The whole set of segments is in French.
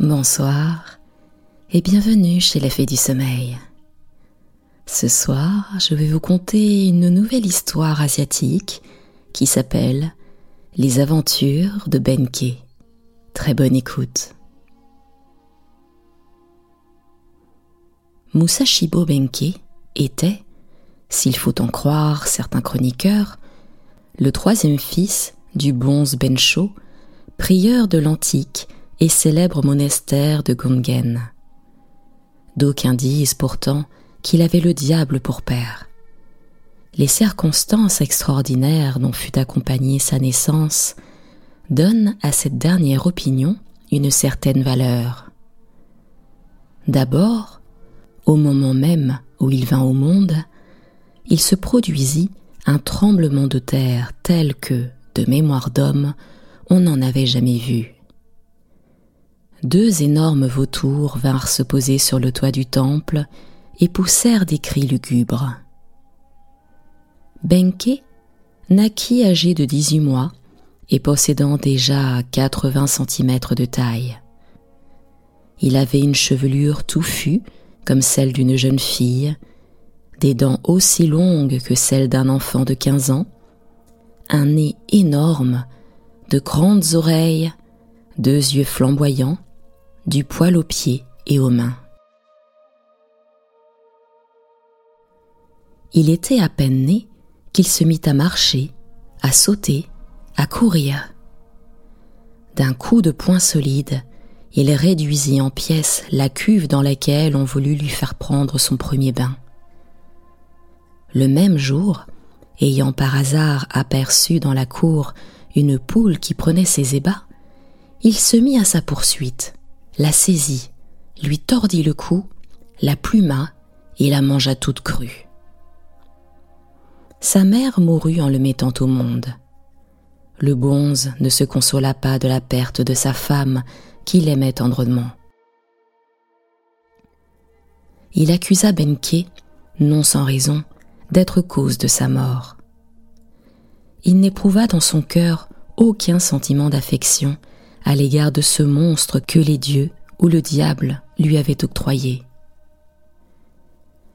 Bonsoir et bienvenue chez la Fée du Sommeil. Ce soir, je vais vous conter une nouvelle histoire asiatique qui s'appelle Les aventures de Benke. Très bonne écoute. Musashibo Benke était, s'il faut en croire certains chroniqueurs, le troisième fils du bonze Bensho, prieur de l'antique et célèbre monastère de Gungen. D'aucuns disent pourtant qu'il avait le diable pour père. Les circonstances extraordinaires dont fut accompagnée sa naissance donnent à cette dernière opinion une certaine valeur. D'abord, au moment même où il vint au monde, il se produisit un tremblement de terre tel que, de mémoire d'homme, on n'en avait jamais vu deux énormes vautours vinrent se poser sur le toit du temple et poussèrent des cris lugubres. Benke naquit âgé de dix-huit mois et possédant déjà quatre-vingts centimètres de taille. Il avait une chevelure touffue comme celle d'une jeune fille, des dents aussi longues que celles d'un enfant de quinze ans, un nez énorme, de grandes oreilles, deux yeux flamboyants, du poil aux pieds et aux mains. Il était à peine né qu'il se mit à marcher, à sauter, à courir. D'un coup de poing solide, il réduisit en pièces la cuve dans laquelle on voulut lui faire prendre son premier bain. Le même jour, ayant par hasard aperçu dans la cour une poule qui prenait ses ébats, il se mit à sa poursuite la saisit, lui tordit le cou, la pluma et la mangea toute crue. Sa mère mourut en le mettant au monde. Le bonze ne se consola pas de la perte de sa femme qu'il aimait tendrement. Il accusa Benke, non sans raison, d'être cause de sa mort. Il n'éprouva dans son cœur aucun sentiment d'affection à l'égard de ce monstre que les dieux ou le diable lui avaient octroyé.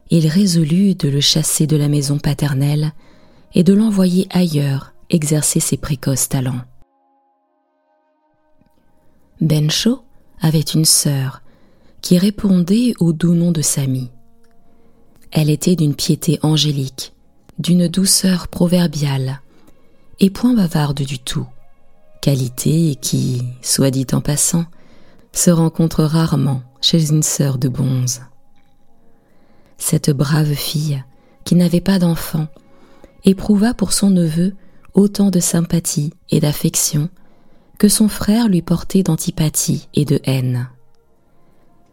Il résolut de le chasser de la maison paternelle et de l'envoyer ailleurs exercer ses précoces talents. Bencho avait une sœur qui répondait au doux nom de Sami. Elle était d'une piété angélique, d'une douceur proverbiale, et point bavarde du tout qualité qui, soit dit en passant, se rencontre rarement chez une sœur de bonze. Cette brave fille, qui n'avait pas d'enfant, éprouva pour son neveu autant de sympathie et d'affection que son frère lui portait d'antipathie et de haine.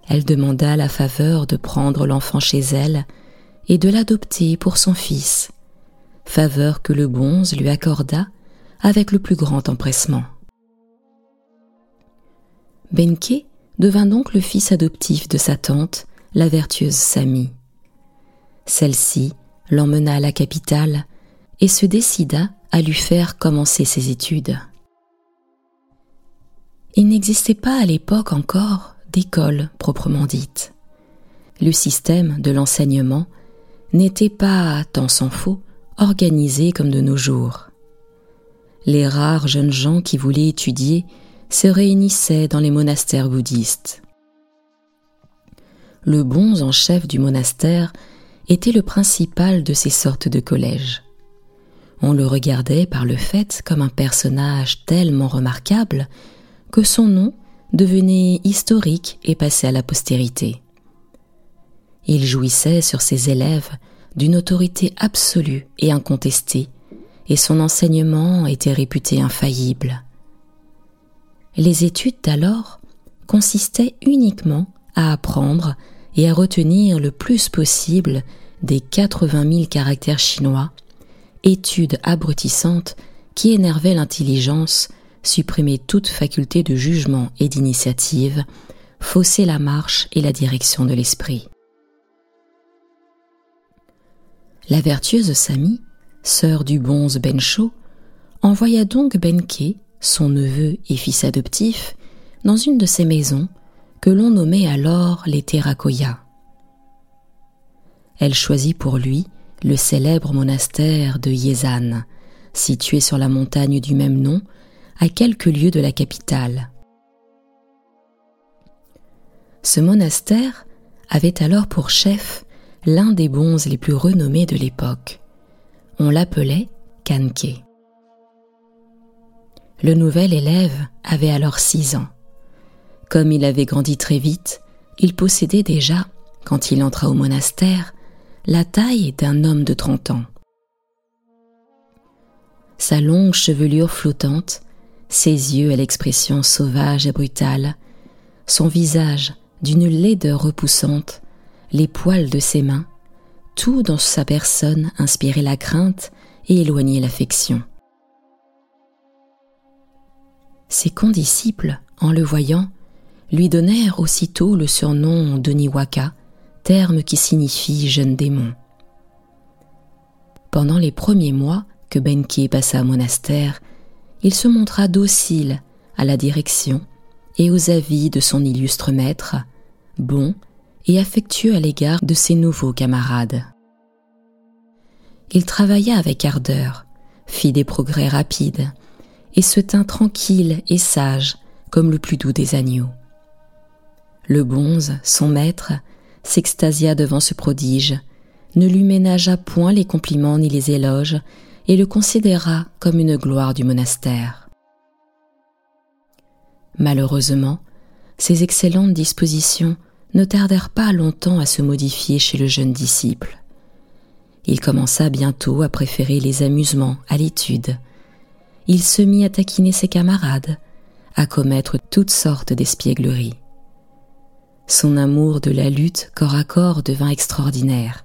Elle demanda la faveur de prendre l'enfant chez elle et de l'adopter pour son fils, faveur que le bonze lui accorda avec le plus grand empressement. Benke devint donc le fils adoptif de sa tante, la vertueuse Sami. Celle-ci l'emmena à la capitale et se décida à lui faire commencer ses études. Il n'existait pas à l'époque encore d'école proprement dite. Le système de l'enseignement n'était pas, tant s'en faut, organisé comme de nos jours les rares jeunes gens qui voulaient étudier se réunissaient dans les monastères bouddhistes. Le bonze en chef du monastère était le principal de ces sortes de collèges. On le regardait par le fait comme un personnage tellement remarquable que son nom devenait historique et passait à la postérité. Il jouissait sur ses élèves d'une autorité absolue et incontestée et son enseignement était réputé infaillible. Les études d'alors consistaient uniquement à apprendre et à retenir le plus possible des 80 000 caractères chinois, études abrutissantes qui énervaient l'intelligence, supprimaient toute faculté de jugement et d'initiative, faussaient la marche et la direction de l'esprit. La vertueuse Sami sœur du bonze Bencho, envoya donc Benke, son neveu et fils adoptif, dans une de ses maisons que l'on nommait alors les Terracoyas. Elle choisit pour lui le célèbre monastère de Yezan, situé sur la montagne du même nom, à quelques lieues de la capitale. Ce monastère avait alors pour chef l'un des bons les plus renommés de l'époque. On l'appelait Kanke. Le nouvel élève avait alors six ans. Comme il avait grandi très vite, il possédait déjà, quand il entra au monastère, la taille d'un homme de trente ans. Sa longue chevelure flottante, ses yeux à l'expression sauvage et brutale, son visage d'une laideur repoussante, les poils de ses mains, tout dans sa personne inspirait la crainte et éloignait l'affection. Ses condisciples, en le voyant, lui donnèrent aussitôt le surnom de Niwaka, terme qui signifie jeune démon. Pendant les premiers mois que Benki passa au monastère, il se montra docile à la direction et aux avis de son illustre maître, bon et affectueux à l'égard de ses nouveaux camarades. Il travailla avec ardeur, fit des progrès rapides, et se tint tranquille et sage comme le plus doux des agneaux. Le bonze, son maître, s'extasia devant ce prodige, ne lui ménagea point les compliments ni les éloges, et le considéra comme une gloire du monastère. Malheureusement, ces excellentes dispositions ne tardèrent pas longtemps à se modifier chez le jeune disciple. Il commença bientôt à préférer les amusements à l'étude. Il se mit à taquiner ses camarades, à commettre toutes sortes d'espiègleries. Son amour de la lutte corps à corps devint extraordinaire.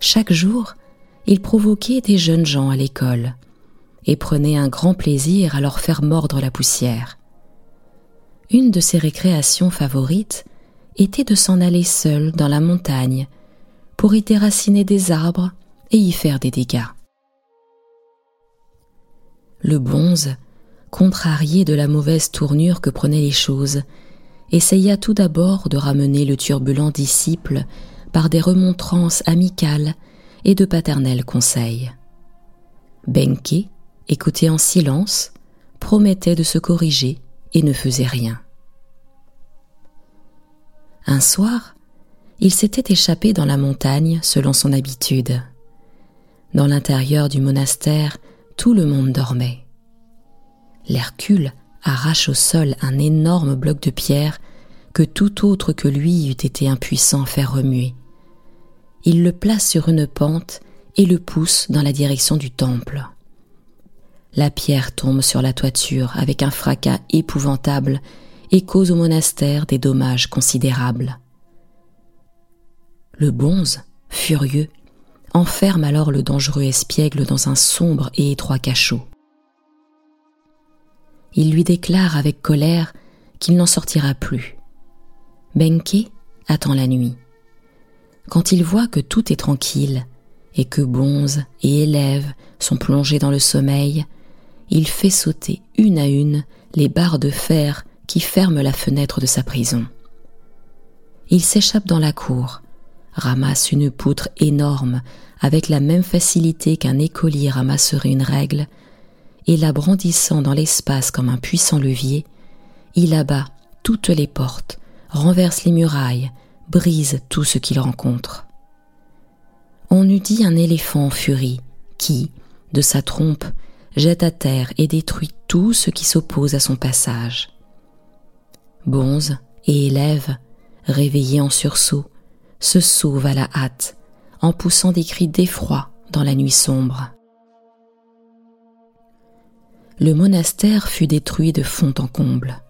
Chaque jour, il provoquait des jeunes gens à l'école et prenait un grand plaisir à leur faire mordre la poussière. Une de ses récréations favorites était de s'en aller seul dans la montagne pour y déraciner des arbres et y faire des dégâts. Le bonze, contrarié de la mauvaise tournure que prenaient les choses, essaya tout d'abord de ramener le turbulent disciple par des remontrances amicales et de paternels conseils. Benke, écouté en silence, promettait de se corriger et ne faisait rien. Un soir, il s'était échappé dans la montagne selon son habitude. Dans l'intérieur du monastère, tout le monde dormait. L'Hercule arrache au sol un énorme bloc de pierre que tout autre que lui eût été impuissant à faire remuer. Il le place sur une pente et le pousse dans la direction du temple. La pierre tombe sur la toiture avec un fracas épouvantable et cause au monastère des dommages considérables. Le bonze, furieux, enferme alors le dangereux espiègle dans un sombre et étroit cachot. Il lui déclare avec colère qu'il n'en sortira plus. Benke attend la nuit. Quand il voit que tout est tranquille et que bonze et élèves sont plongés dans le sommeil, il fait sauter une à une les barres de fer qui ferme la fenêtre de sa prison. Il s'échappe dans la cour, ramasse une poutre énorme avec la même facilité qu'un écolier ramasserait une règle, et la brandissant dans l'espace comme un puissant levier, il abat toutes les portes, renverse les murailles, brise tout ce qu'il rencontre. On eût dit un éléphant en furie qui, de sa trompe, jette à terre et détruit tout ce qui s'oppose à son passage. Bonze et élèves, réveillés en sursaut, se sauvent à la hâte, en poussant des cris d'effroi dans la nuit sombre. Le monastère fut détruit de fond en comble.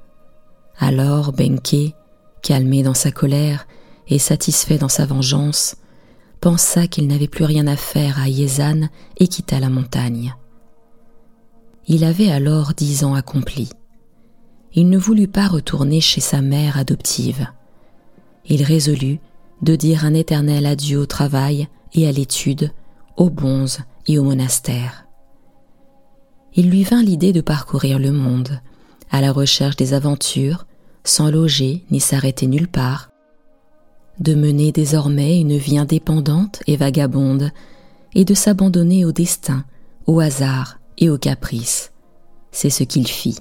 Alors Benke, calmé dans sa colère et satisfait dans sa vengeance, pensa qu'il n'avait plus rien à faire à Yezan et quitta la montagne. Il avait alors dix ans accomplis il ne voulut pas retourner chez sa mère adoptive. Il résolut de dire un éternel adieu au travail et à l'étude, aux bonzes et au monastère. Il lui vint l'idée de parcourir le monde, à la recherche des aventures, sans loger ni s'arrêter nulle part, de mener désormais une vie indépendante et vagabonde, et de s'abandonner au destin, au hasard et au caprice. C'est ce qu'il fit.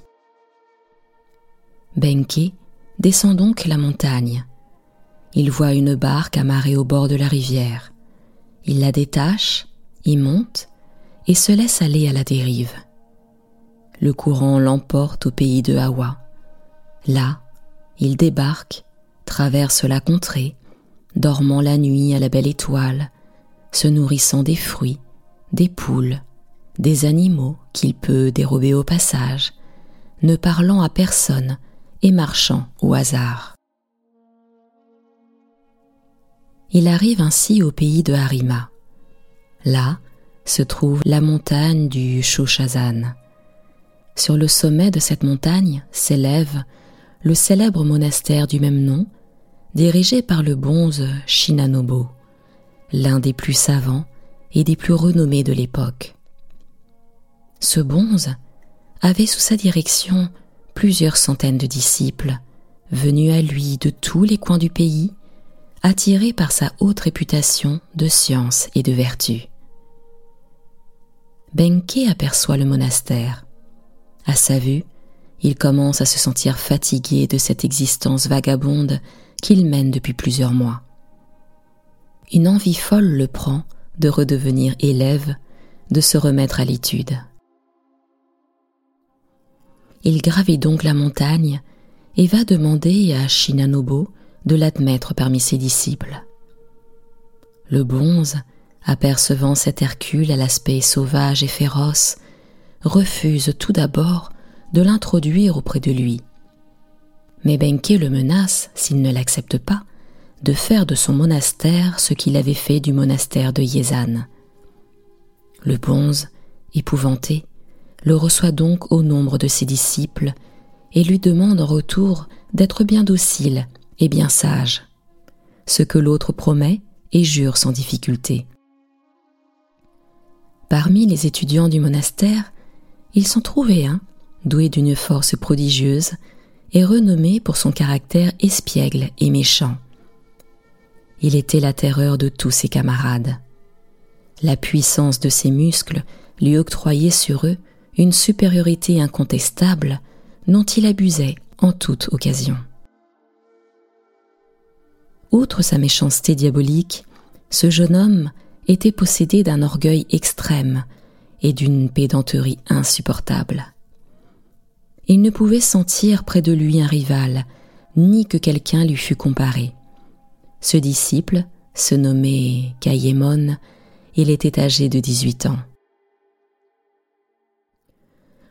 Benke descend donc la montagne. Il voit une barque amarrée au bord de la rivière. Il la détache, y monte et se laisse aller à la dérive. Le courant l'emporte au pays de Hawa. Là, il débarque, traverse la contrée, dormant la nuit à la belle étoile, se nourrissant des fruits, des poules, des animaux qu'il peut dérober au passage, ne parlant à personne et marchant au hasard. Il arrive ainsi au pays de Harima. Là se trouve la montagne du Shoshazan. Sur le sommet de cette montagne s'élève le célèbre monastère du même nom, dirigé par le bonze Shinanobo, l'un des plus savants et des plus renommés de l'époque. Ce bonze avait sous sa direction plusieurs centaines de disciples, venus à lui de tous les coins du pays, attirés par sa haute réputation de science et de vertu. Benke aperçoit le monastère. À sa vue, il commence à se sentir fatigué de cette existence vagabonde qu'il mène depuis plusieurs mois. Une envie folle le prend de redevenir élève, de se remettre à l'étude. Il gravit donc la montagne et va demander à Shinanobo de l'admettre parmi ses disciples. Le bonze, apercevant cet Hercule à l'aspect sauvage et féroce, refuse tout d'abord de l'introduire auprès de lui. Mais Benke le menace, s'il ne l'accepte pas, de faire de son monastère ce qu'il avait fait du monastère de Yézan. Le bonze, épouvanté, le reçoit donc au nombre de ses disciples et lui demande en retour d'être bien docile et bien sage, ce que l'autre promet et jure sans difficulté. Parmi les étudiants du monastère, il s'en trouvait un, doué d'une force prodigieuse, et renommé pour son caractère espiègle et méchant. Il était la terreur de tous ses camarades. La puissance de ses muscles lui octroyait sur eux une supériorité incontestable dont il abusait en toute occasion. Outre sa méchanceté diabolique, ce jeune homme était possédé d'un orgueil extrême et d'une pédanterie insupportable. Il ne pouvait sentir près de lui un rival, ni que quelqu'un lui fût comparé. Ce disciple se nommait Kayémon, il était âgé de dix-huit ans.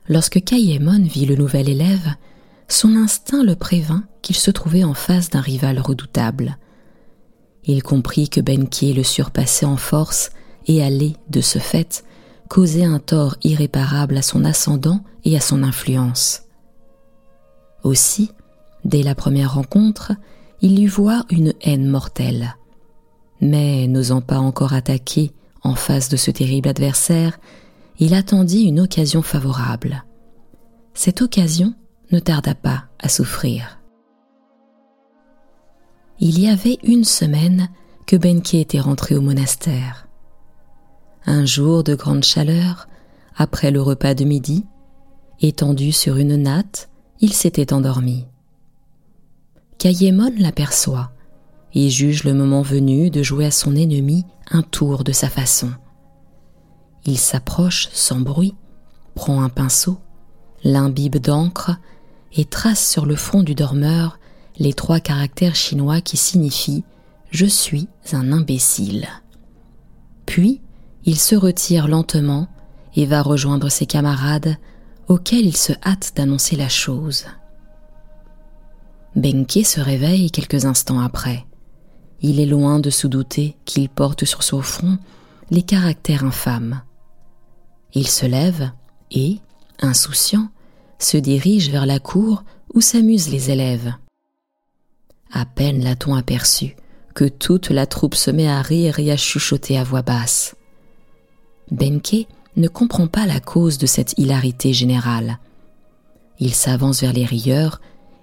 Lorsque Kayémon vit le nouvel élève, son instinct le prévint qu'il se trouvait en face d'un rival redoutable. Il comprit que Benki le surpassait en force et allait, de ce fait, causer un tort irréparable à son ascendant et à son influence. Aussi, dès la première rencontre, il lui voit une haine mortelle. Mais n'osant pas encore attaquer en face de ce terrible adversaire, il attendit une occasion favorable. Cette occasion ne tarda pas à souffrir. Il y avait une semaine que Benke était rentré au monastère. Un jour de grande chaleur, après le repas de midi, étendu sur une natte, il s'était endormi. Kayémon l'aperçoit et juge le moment venu de jouer à son ennemi un tour de sa façon. Il s'approche sans bruit, prend un pinceau, l'imbibe d'encre et trace sur le front du dormeur les trois caractères chinois qui signifient Je suis un imbécile. Puis il se retire lentement et va rejoindre ses camarades auxquels il se hâte d'annoncer la chose. Benke se réveille quelques instants après. Il est loin de se douter qu'il porte sur son front les caractères infâmes. Il se lève et, insouciant, se dirige vers la cour où s'amusent les élèves. À peine l'a-t-on aperçu que toute la troupe se met à rire et à chuchoter à voix basse. Benke ne comprend pas la cause de cette hilarité générale. Il s'avance vers les rieurs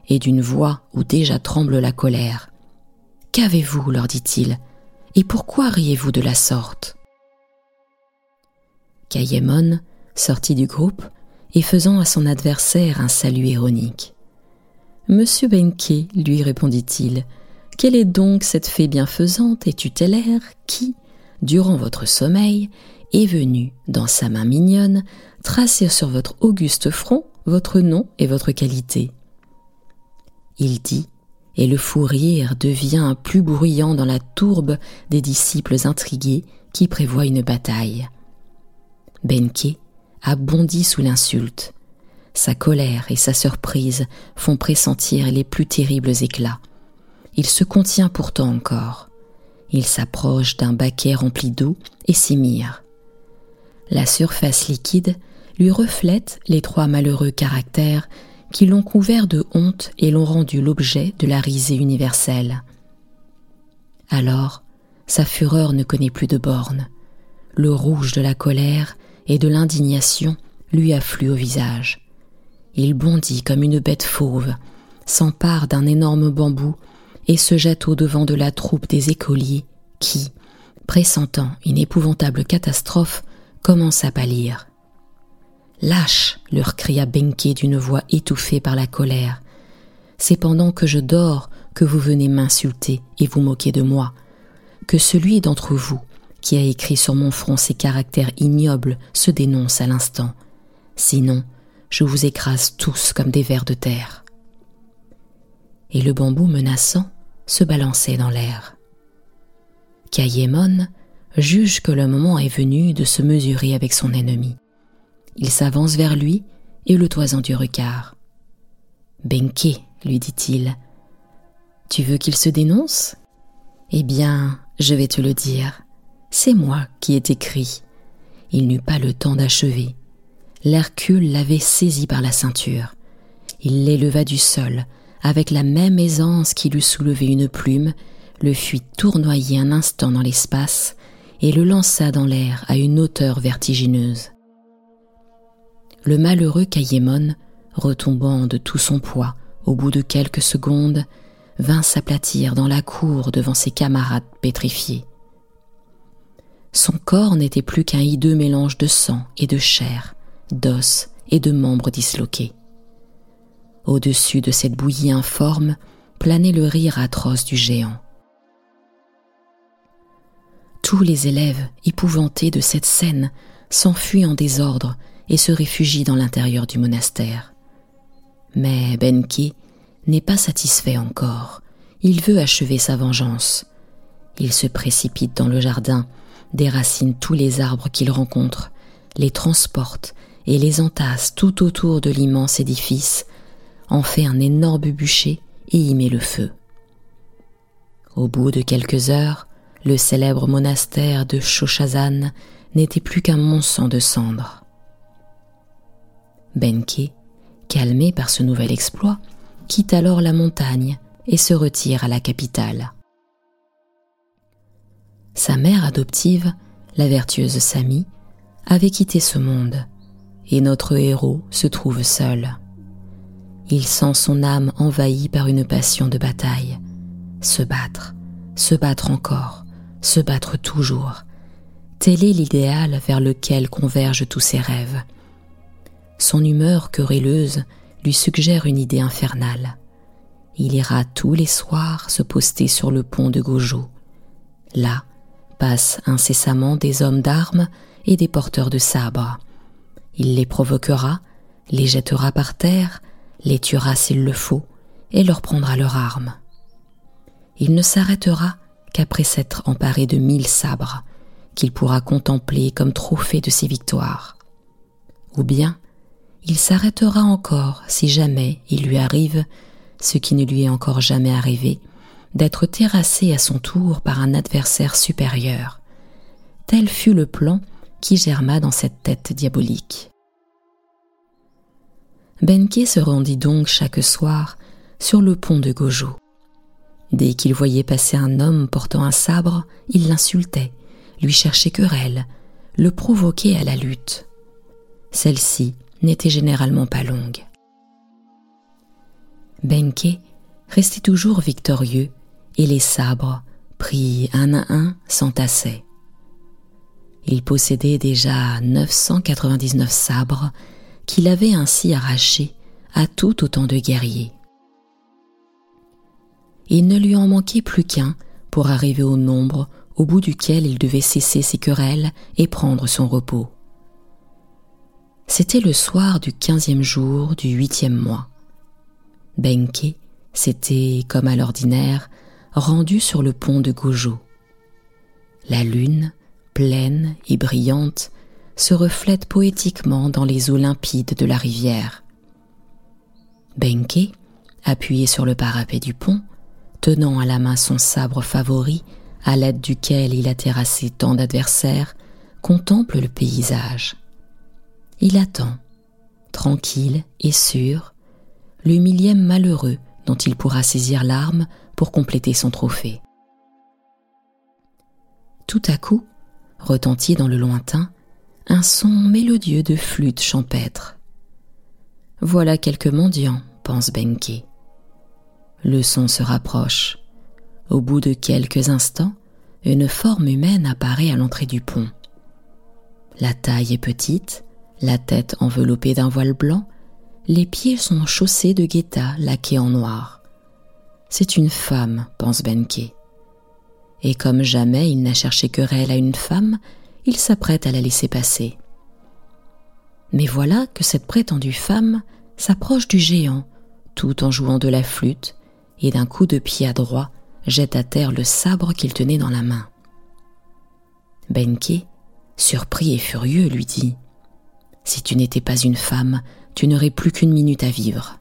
et d'une voix où déjà tremble la colère. Qu'avez-vous? leur dit-il, et pourquoi riez-vous de la sorte? Kayemon sortit du groupe et faisant à son adversaire un salut ironique. Monsieur Benke, lui répondit-il, quelle est donc cette fée bienfaisante et tutélaire qui, durant votre sommeil, est venue, dans sa main mignonne, tracer sur votre auguste front votre nom et votre qualité? Il dit, et le fou rire devient plus bruyant dans la tourbe des disciples intrigués qui prévoient une bataille. Benke a bondi sous l'insulte. Sa colère et sa surprise font pressentir les plus terribles éclats. Il se contient pourtant encore. Il s'approche d'un baquet rempli d'eau et s'y mire. La surface liquide lui reflète les trois malheureux caractères qui l'ont couvert de honte et l'ont rendu l'objet de la risée universelle. Alors, sa fureur ne connaît plus de bornes. Le rouge de la colère et de l'indignation lui afflue au visage. Il bondit comme une bête fauve, s'empare d'un énorme bambou et se jette au devant de la troupe des écoliers qui, pressentant une épouvantable catastrophe, commence à pâlir. Lâche, leur cria Benke d'une voix étouffée par la colère. C'est pendant que je dors que vous venez m'insulter et vous moquer de moi, que celui d'entre vous qui a écrit sur mon front ces caractères ignobles se dénonce à l'instant. Sinon, je vous écrase tous comme des vers de terre. Et le bambou menaçant se balançait dans l'air. Kayemon juge que le moment est venu de se mesurer avec son ennemi. Il s'avance vers lui et le toisant du regard. Benke, lui dit-il, tu veux qu'il se dénonce? Eh bien, je vais te le dire. C'est moi qui ai écrit. Il n'eut pas le temps d'achever. L'Hercule l'avait saisi par la ceinture. Il l'éleva du sol, avec la même aisance qu'il eût soulevé une plume, le fit tournoyer un instant dans l'espace et le lança dans l'air à une hauteur vertigineuse. Le malheureux Kayémon, retombant de tout son poids au bout de quelques secondes, vint s'aplatir dans la cour devant ses camarades pétrifiés. Son corps n'était plus qu'un hideux mélange de sang et de chair, d'os et de membres disloqués. Au-dessus de cette bouillie informe planait le rire atroce du géant. Tous les élèves, épouvantés de cette scène, s'enfuient en désordre et se réfugient dans l'intérieur du monastère. Mais Benki n'est pas satisfait encore. Il veut achever sa vengeance. Il se précipite dans le jardin déracine tous les arbres qu'il rencontre, les transporte et les entasse tout autour de l'immense édifice, en fait un énorme bûcher et y met le feu. Au bout de quelques heures, le célèbre monastère de Shoshazan n'était plus qu'un monceau de cendres. Benke, calmé par ce nouvel exploit, quitte alors la montagne et se retire à la capitale. Sa mère adoptive, la vertueuse Sami, avait quitté ce monde, et notre héros se trouve seul. Il sent son âme envahie par une passion de bataille. Se battre, se battre encore, se battre toujours. Tel est l'idéal vers lequel convergent tous ses rêves. Son humeur querelleuse lui suggère une idée infernale. Il ira tous les soirs se poster sur le pont de Gojo. Là, passent incessamment des hommes d'armes et des porteurs de sabres. Il les provoquera, les jettera par terre, les tuera s'il le faut, et leur prendra leurs armes. Il ne s'arrêtera qu'après s'être emparé de mille sabres, qu'il pourra contempler comme trophée de ses victoires. Ou bien, il s'arrêtera encore si jamais il lui arrive ce qui ne lui est encore jamais arrivé, d'être terrassé à son tour par un adversaire supérieur. Tel fut le plan qui germa dans cette tête diabolique. Benke se rendit donc chaque soir sur le pont de Gojo. Dès qu'il voyait passer un homme portant un sabre, il l'insultait, lui cherchait querelle, le provoquait à la lutte. Celle-ci n'était généralement pas longue. Benke restait toujours victorieux et les sabres, pris un à un, s'entassaient. Il possédait déjà 999 sabres qu'il avait ainsi arrachés à tout autant de guerriers. Il ne lui en manquait plus qu'un pour arriver au nombre au bout duquel il devait cesser ses querelles et prendre son repos. C'était le soir du quinzième jour du huitième mois. Benke s'était, comme à l'ordinaire, rendu sur le pont de Gojo. La lune, pleine et brillante, se reflète poétiquement dans les eaux limpides de la rivière. Benke, appuyé sur le parapet du pont, tenant à la main son sabre favori, à l'aide duquel il a terrassé tant d'adversaires, contemple le paysage. Il attend, tranquille et sûr, le millième malheureux dont il pourra saisir l'arme pour compléter son trophée. Tout à coup, retentit dans le lointain un son mélodieux de flûte champêtre. Voilà quelques mendiants, pense Benke. Le son se rapproche. Au bout de quelques instants, une forme humaine apparaît à l'entrée du pont. La taille est petite, la tête enveloppée d'un voile blanc, les pieds sont chaussés de guetta laqués en noir. C'est une femme, pense Benke. Et comme jamais il n'a cherché querelle à une femme, il s'apprête à la laisser passer. Mais voilà que cette prétendue femme s'approche du géant, tout en jouant de la flûte, et d'un coup de pied adroit jette à terre le sabre qu'il tenait dans la main. Benke, surpris et furieux, lui dit Si tu n'étais pas une femme, tu n'aurais plus qu'une minute à vivre.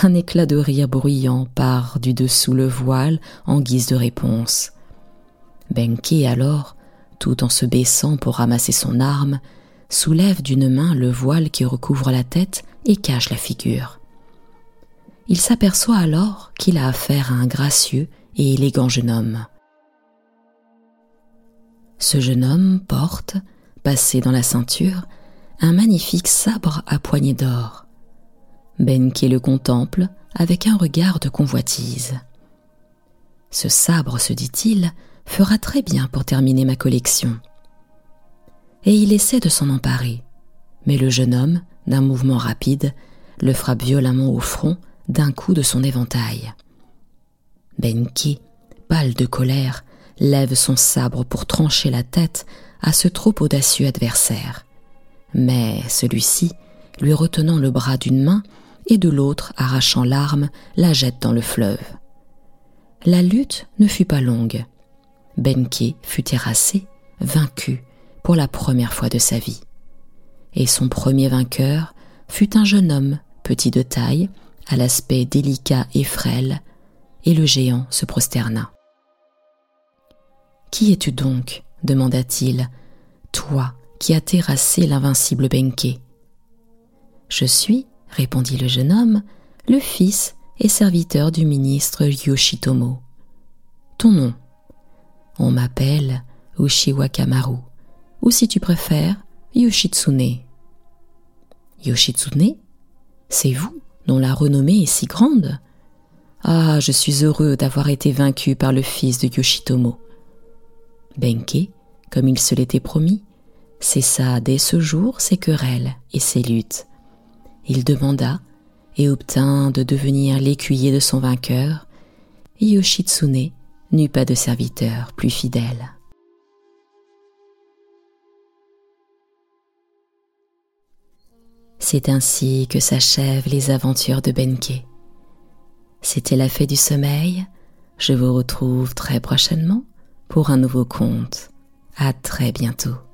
Un éclat de rire bruyant part du dessous le voile en guise de réponse. Benke alors, tout en se baissant pour ramasser son arme, soulève d'une main le voile qui recouvre la tête et cache la figure. Il s'aperçoit alors qu'il a affaire à un gracieux et élégant jeune homme. Ce jeune homme porte, passé dans la ceinture, un magnifique sabre à poignée d'or. Benke le contemple avec un regard de convoitise. Ce sabre, se dit-il, fera très bien pour terminer ma collection. Et il essaie de s'en emparer, mais le jeune homme, d'un mouvement rapide, le frappe violemment au front d'un coup de son éventail. Benki, pâle de colère, lève son sabre pour trancher la tête à ce trop audacieux adversaire. Mais celui-ci, lui retenant le bras d'une main et de l'autre arrachant l'arme, la jette dans le fleuve. La lutte ne fut pas longue. Benke fut terrassé, vaincu pour la première fois de sa vie. Et son premier vainqueur fut un jeune homme, petit de taille, à l'aspect délicat et frêle, et le géant se prosterna. Qui es-tu donc? demanda-t-il, toi qui as terrassé l'invincible Benke Je suis, répondit le jeune homme, le fils et serviteur du ministre Yoshitomo. Ton nom On m'appelle Ushiwa Kamaru, ou si tu préfères, Yoshitsune. Yoshitsune? C'est vous dont la renommée est si grande? Ah, je suis heureux d'avoir été vaincu par le fils de Yoshitomo. Benke, comme il se l'était promis, cessa dès ce jour ses querelles et ses luttes. Il demanda et obtint de devenir l'écuyer de son vainqueur, Yoshitsune n'eut pas de serviteur plus fidèle. C'est ainsi que s'achèvent les aventures de Benke. C'était la fée du sommeil. Je vous retrouve très prochainement pour un nouveau conte. À très bientôt.